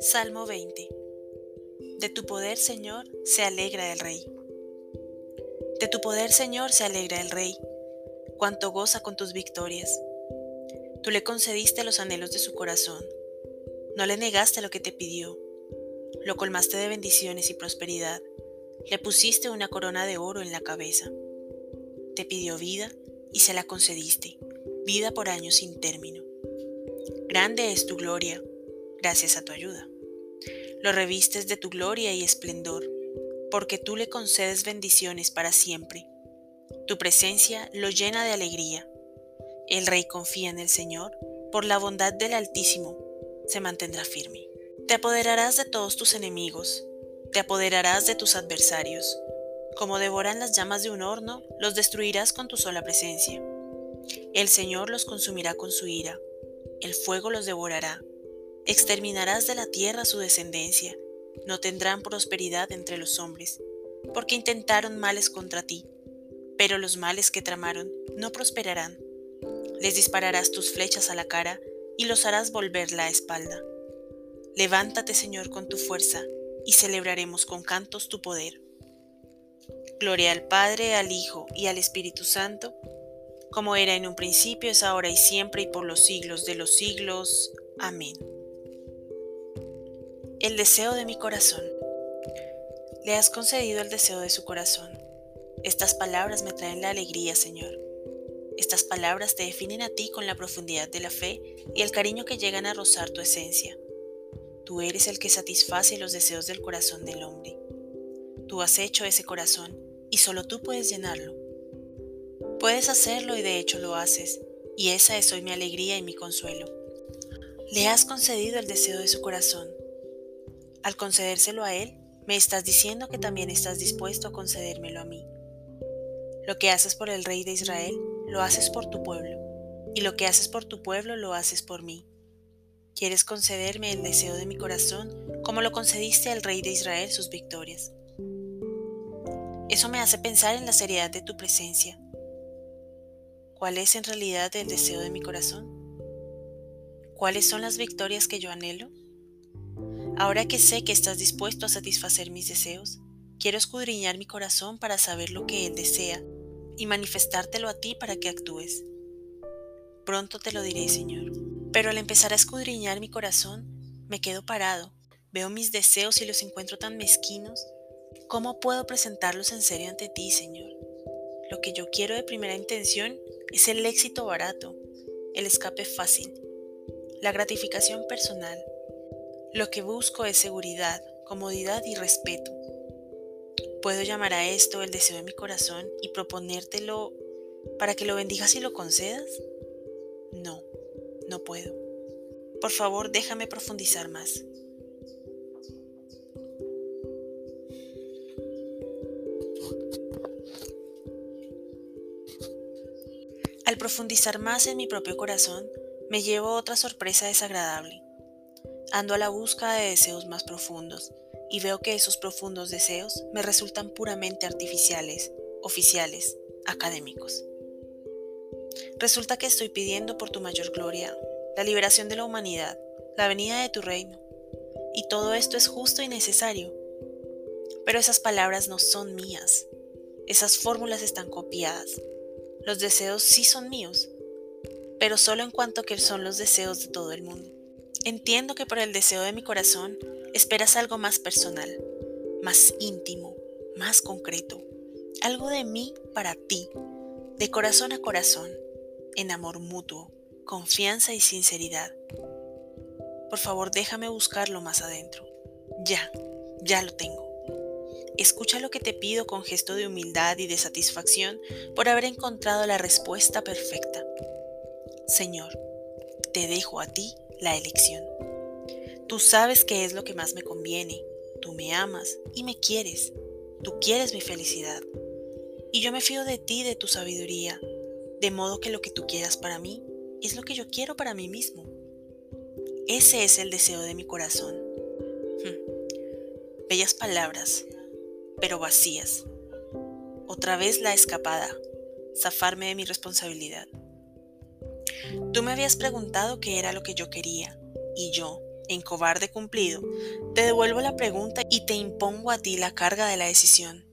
Salmo 20 De tu poder, Señor, se alegra el Rey. De tu poder, Señor, se alegra el Rey, cuanto goza con tus victorias. Tú le concediste los anhelos de su corazón, no le negaste lo que te pidió, lo colmaste de bendiciones y prosperidad, le pusiste una corona de oro en la cabeza. Te pidió vida y se la concediste, vida por años sin término. Grande es tu gloria, gracias a tu ayuda. Lo revistes de tu gloria y esplendor, porque tú le concedes bendiciones para siempre. Tu presencia lo llena de alegría. El rey confía en el Señor, por la bondad del Altísimo, se mantendrá firme. Te apoderarás de todos tus enemigos, te apoderarás de tus adversarios. Como devoran las llamas de un horno, los destruirás con tu sola presencia. El Señor los consumirá con su ira, el fuego los devorará Exterminarás de la tierra su descendencia, no tendrán prosperidad entre los hombres, porque intentaron males contra ti, pero los males que tramaron no prosperarán. Les dispararás tus flechas a la cara y los harás volver la espalda. Levántate, Señor, con tu fuerza, y celebraremos con cantos tu poder. Gloria al Padre, al Hijo y al Espíritu Santo, como era en un principio, es ahora y siempre, y por los siglos de los siglos. Amén el deseo de mi corazón. Le has concedido el deseo de su corazón. Estas palabras me traen la alegría, Señor. Estas palabras te definen a ti con la profundidad de la fe y el cariño que llegan a rozar tu esencia. Tú eres el que satisface los deseos del corazón del hombre. Tú has hecho ese corazón y solo tú puedes llenarlo. Puedes hacerlo y de hecho lo haces, y esa es hoy mi alegría y mi consuelo. Le has concedido el deseo de su corazón al concedérselo a Él, me estás diciendo que también estás dispuesto a concedérmelo a mí. Lo que haces por el Rey de Israel, lo haces por tu pueblo, y lo que haces por tu pueblo, lo haces por mí. Quieres concederme el deseo de mi corazón, como lo concediste al Rey de Israel sus victorias. Eso me hace pensar en la seriedad de tu presencia. ¿Cuál es en realidad el deseo de mi corazón? ¿Cuáles son las victorias que yo anhelo? Ahora que sé que estás dispuesto a satisfacer mis deseos, quiero escudriñar mi corazón para saber lo que Él desea y manifestártelo a ti para que actúes. Pronto te lo diré, Señor. Pero al empezar a escudriñar mi corazón, me quedo parado, veo mis deseos y los encuentro tan mezquinos. ¿Cómo puedo presentarlos en serio ante ti, Señor? Lo que yo quiero de primera intención es el éxito barato, el escape fácil, la gratificación personal, lo que busco es seguridad, comodidad y respeto. ¿Puedo llamar a esto el deseo de mi corazón y proponértelo para que lo bendigas y lo concedas? No, no puedo. Por favor, déjame profundizar más. Al profundizar más en mi propio corazón, me llevo otra sorpresa desagradable. Ando a la busca de deseos más profundos y veo que esos profundos deseos me resultan puramente artificiales, oficiales, académicos. Resulta que estoy pidiendo por tu mayor gloria, la liberación de la humanidad, la venida de tu reino. Y todo esto es justo y necesario. Pero esas palabras no son mías. Esas fórmulas están copiadas. Los deseos sí son míos, pero solo en cuanto que son los deseos de todo el mundo. Entiendo que por el deseo de mi corazón esperas algo más personal, más íntimo, más concreto, algo de mí para ti, de corazón a corazón, en amor mutuo, confianza y sinceridad. Por favor, déjame buscarlo más adentro. Ya, ya lo tengo. Escucha lo que te pido con gesto de humildad y de satisfacción por haber encontrado la respuesta perfecta. Señor, te dejo a ti la elección. Tú sabes qué es lo que más me conviene. Tú me amas y me quieres. Tú quieres mi felicidad. Y yo me fío de ti, de tu sabiduría, de modo que lo que tú quieras para mí es lo que yo quiero para mí mismo. Ese es el deseo de mi corazón. Hmm. Bellas palabras, pero vacías. Otra vez la escapada, zafarme de mi responsabilidad. Tú me habías preguntado qué era lo que yo quería, y yo, en cobarde cumplido, te devuelvo la pregunta y te impongo a ti la carga de la decisión.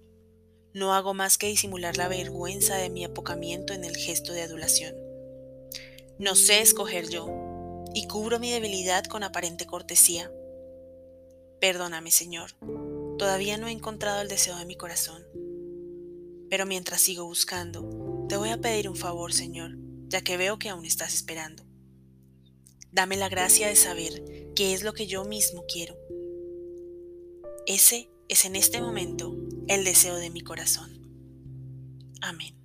No hago más que disimular la vergüenza de mi apocamiento en el gesto de adulación. No sé escoger yo, y cubro mi debilidad con aparente cortesía. Perdóname, Señor, todavía no he encontrado el deseo de mi corazón. Pero mientras sigo buscando, te voy a pedir un favor, Señor, ya que veo que aún estás esperando. Dame la gracia de saber qué es lo que yo mismo quiero. Ese es en este momento el deseo de mi corazón. Amén.